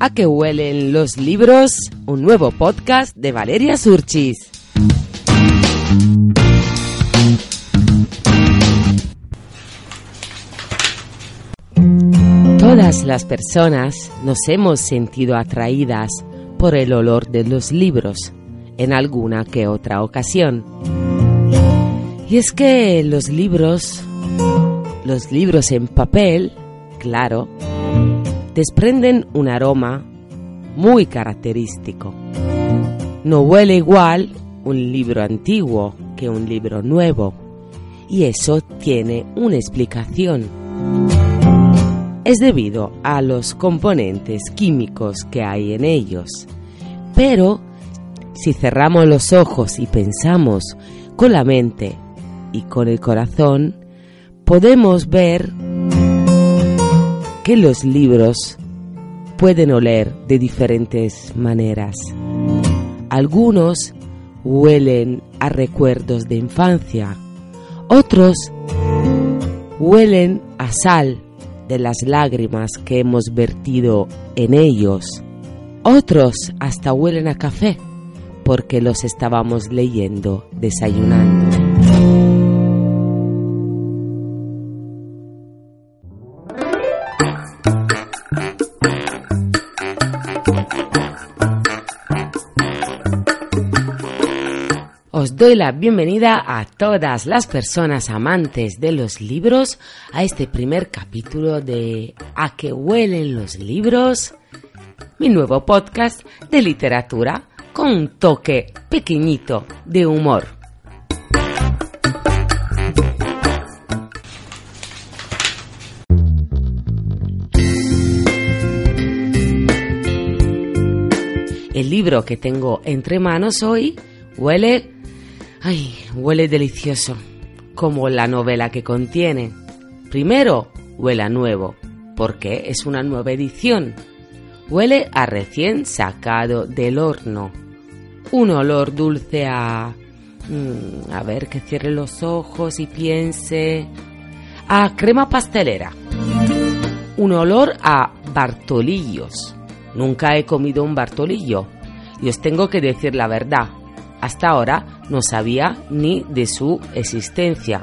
a que huelen los libros, un nuevo podcast de Valeria Surchis. Todas las personas nos hemos sentido atraídas por el olor de los libros en alguna que otra ocasión. Y es que los libros, los libros en papel, claro, desprenden un aroma muy característico. No huele igual un libro antiguo que un libro nuevo, y eso tiene una explicación. Es debido a los componentes químicos que hay en ellos. Pero si cerramos los ojos y pensamos con la mente y con el corazón, podemos ver que los libros pueden oler de diferentes maneras. Algunos huelen a recuerdos de infancia, otros huelen a sal de las lágrimas que hemos vertido en ellos, otros hasta huelen a café porque los estábamos leyendo desayunando. Doy la bienvenida a todas las personas amantes de los libros a este primer capítulo de A que huelen los libros, mi nuevo podcast de literatura con un toque pequeñito de humor. El libro que tengo entre manos hoy huele, ay, huele delicioso, como la novela que contiene. Primero, huele a nuevo, porque es una nueva edición Huele a recién sacado del horno. Un olor dulce a... Mm, a ver, que cierre los ojos y piense... A crema pastelera. Un olor a bartolillos. Nunca he comido un bartolillo. Y os tengo que decir la verdad. Hasta ahora no sabía ni de su existencia.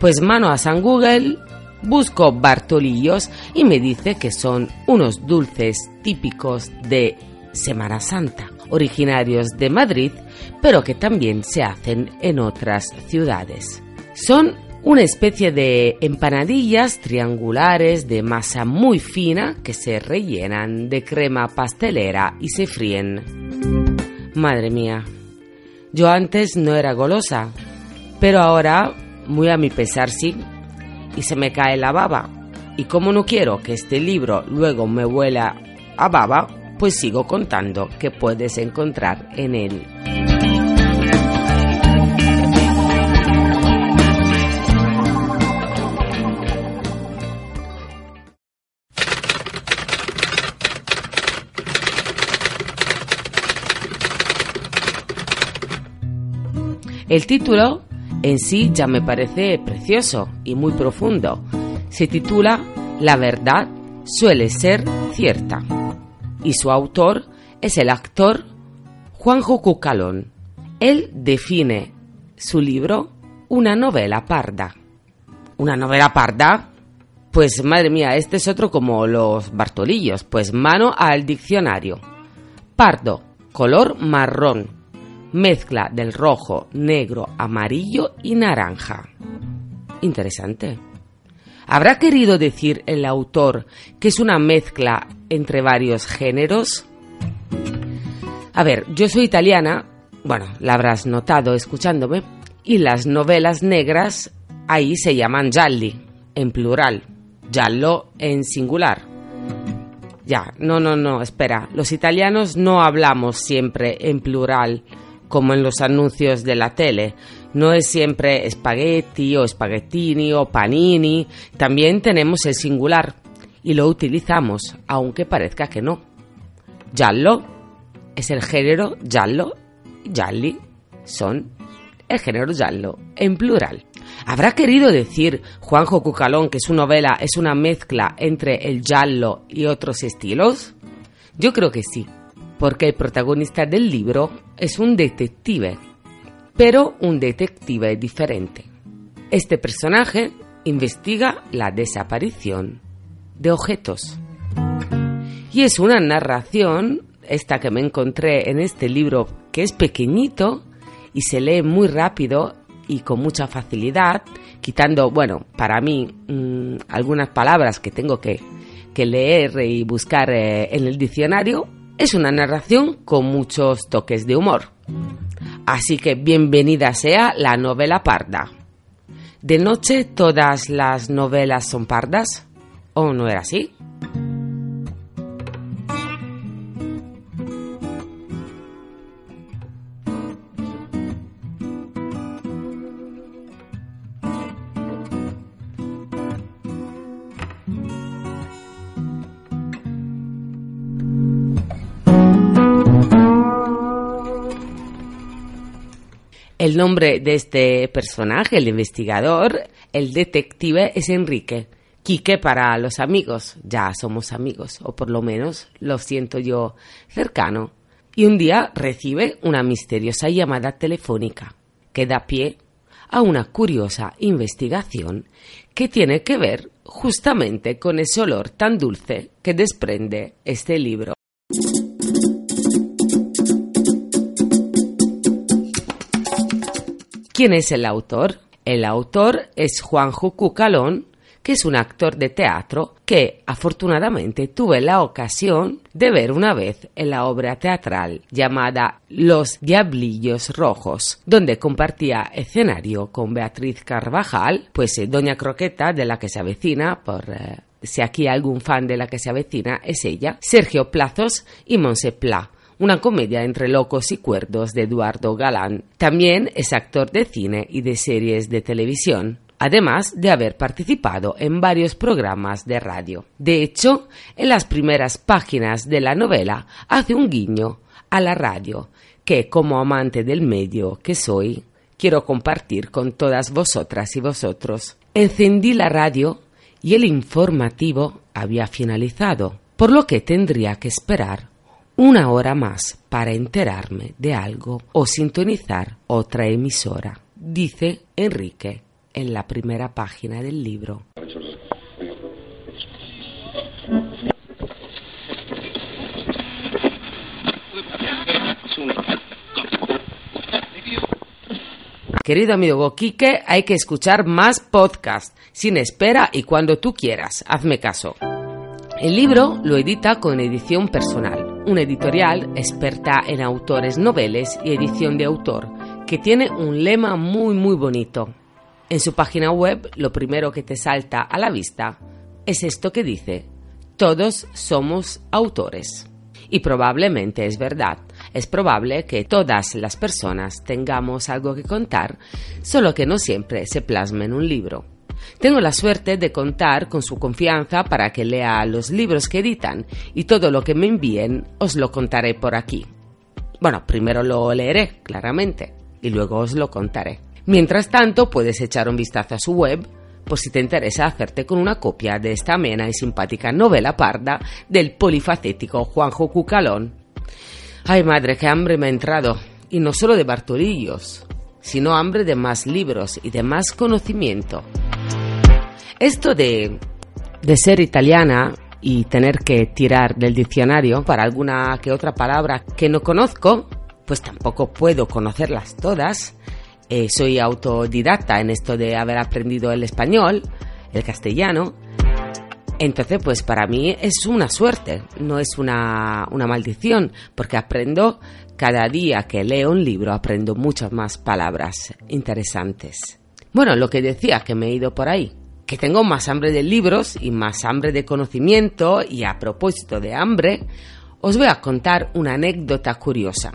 Pues mano a San Google busco Bartolillos y me dice que son unos dulces típicos de Semana Santa, originarios de Madrid, pero que también se hacen en otras ciudades. Son una especie de empanadillas triangulares de masa muy fina que se rellenan de crema pastelera y se fríen. Madre mía, yo antes no era golosa, pero ahora, muy a mi pesar sí, y se me cae la baba. Y como no quiero que este libro luego me huela a baba, pues sigo contando que puedes encontrar en él. El título en sí ya me parece precioso y muy profundo. Se titula La verdad suele ser cierta y su autor es el actor Juanjo Cucalón. Él define su libro una novela parda. ¿Una novela parda? Pues madre mía, este es otro como los Bartolillos, pues mano al diccionario. Pardo, color marrón, mezcla del rojo, negro, amarillo y naranja. Interesante. ¿Habrá querido decir el autor que es una mezcla entre varios géneros? A ver, yo soy italiana, bueno, la habrás notado escuchándome, y las novelas negras ahí se llaman gialli, en plural, giallo en singular. Ya, no, no, no, espera, los italianos no hablamos siempre en plural, como en los anuncios de la tele. No es siempre espagueti o espaguetini o panini, también tenemos el singular y lo utilizamos, aunque parezca que no. Giallo es el género giallo, gialli son el género giallo en plural. ¿Habrá querido decir Juanjo Cucalón que su novela es una mezcla entre el giallo y otros estilos? Yo creo que sí, porque el protagonista del libro es un detective, pero un detective diferente. Este personaje investiga la desaparición de objetos. Y es una narración, esta que me encontré en este libro, que es pequeñito y se lee muy rápido y con mucha facilidad, quitando, bueno, para mí mm, algunas palabras que tengo que, leer y buscar eh, en el diccionario, es una narración con muchos toques de humor. Así que bienvenida sea la novela parda. ¿De noche todas las novelas son pardas? ¿O no era así? El nombre de este personaje, el investigador, el detective, es Enrique. Quique para los amigos, ya somos amigos, o por lo menos lo siento yo cercano. Y un día recibe una misteriosa llamada telefónica que da pie a una curiosa investigación que tiene que ver justamente con ese olor tan dulce que desprende este libro. ¿Quién es el autor? El autor es Juanjo Cucalón, que es un actor de teatro que afortunadamente tuve la ocasión de ver una vez en la obra teatral llamada Los Diablillos Rojos, donde compartía escenario con Beatriz Carvajal, pues eh, Doña Croqueta de la que se avecina, por eh, si aquí hay algún fan de la que se avecina, es ella, Sergio Plazos y Monse Pla una comedia entre locos y cuerdos de Eduardo Galán. También es actor de cine y de series de televisión además de haber participado en varios programas de radio. De hecho, en las primeras páginas de la novela hace un guiño a la radio, que como amante del medio que soy, quiero compartir con todas vosotras y vosotros. Encendí la radio y el informativo había finalizado, por lo que tendría que esperar una hora más para enterarme de algo o sintonizar otra emisora, dice Enrique en la primera página del libro. Querido amigo Goquique, hay que escuchar más podcasts, sin espera y cuando tú quieras. Hazme caso. El libro lo edita con edición personal una editorial experta en autores noveles y edición de autor, que tiene un lema muy muy bonito. En su página web lo primero que te salta a la vista es esto que dice, todos somos autores. Y probablemente es verdad. Es probable que todas las personas tengamos algo que contar, solo que no siempre se plasma en un libro. Tengo la suerte de contar con su confianza para que lea los libros que editan y todo lo que me envíen os lo contaré por aquí. Bueno, primero lo leeré, claramente, y luego os lo contaré. Mientras tanto, puedes echar un vistazo a su web por si te interesa hacerte con una copia de esta amena y simpática novela parda del polifacético Juanjo Cucalón. Ay madre, qué hambre me ha entrado, y no solo de Bartolillos, sino hambre de más libros y de más conocimiento. Esto de, de ser italiana y tener que tirar del diccionario para alguna que otra palabra que no conozco, pues tampoco puedo conocerlas todas. Eh, soy autodidacta en esto de haber aprendido el español, el castellano. Entonces, pues para mí es una suerte, no es una, una maldición, porque aprendo cada día que leo un libro, aprendo muchas más palabras interesantes. Bueno, lo que decía que me he ido por ahí, que tengo más hambre de libros y más hambre de conocimiento y a propósito de hambre, os voy a contar una anécdota curiosa.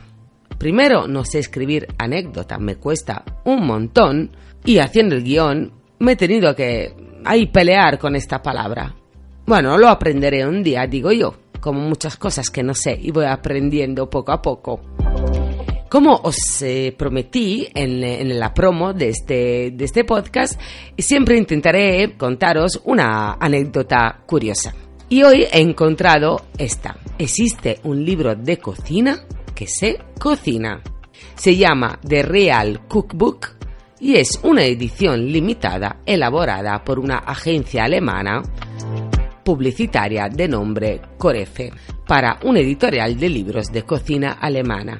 Primero, no sé escribir anécdota, me cuesta un montón y haciendo el guion me he tenido que ahí pelear con esta palabra. Bueno, lo aprenderé un día, digo yo, como muchas cosas que no sé y voy aprendiendo poco a poco. Como os eh, prometí en, la promo de este, de este podcast, siempre intentaré contaros una anécdota curiosa. Y hoy he encontrado esta. Existe un libro de cocina que se cocina. Se llama The Real Cookbook y es una edición limitada elaborada por una agencia alemana publicitaria de nombre Corefe para un editorial de libros de cocina alemana.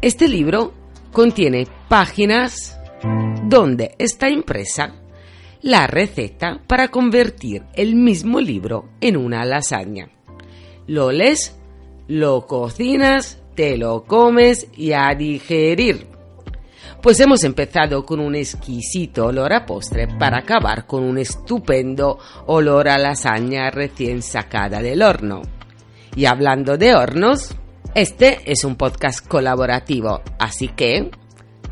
Este libro contiene páginas donde está impresa la receta para convertir el mismo libro en una lasaña. Lo lees, lo cocinas, te lo comes y a digerir. Pues hemos empezado con un exquisito olor a postre para acabar con un estupendo olor a lasaña recién sacada del horno. Y hablando de hornos, este es un podcast colaborativo, así que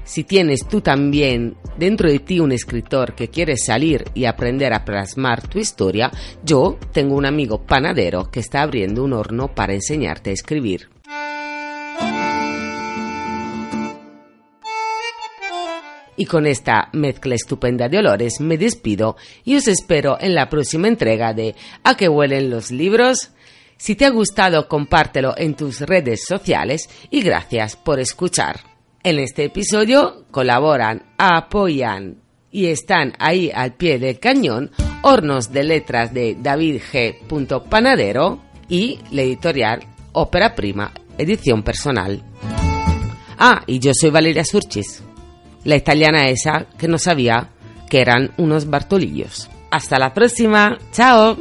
si tienes tú también dentro de ti un escritor que quiere salir y aprender a plasmar tu historia, yo tengo un amigo panadero que está abriendo un horno para enseñarte a escribir. Y con esta mezcla estupenda de olores me despido y os espero en la próxima entrega de ¿A qué huelen los libros? Si te ha gustado, compártelo en tus redes sociales y gracias por escuchar. En este episodio colaboran, apoyan y están ahí al pie del cañón Hornos de Letras de David G. Panadero y la editorial Ópera Prima, edición personal. Ah, y yo soy Valeria Surchis la italiana esa que no sabía que eran unos Bartolillos. Hasta la próxima, chao.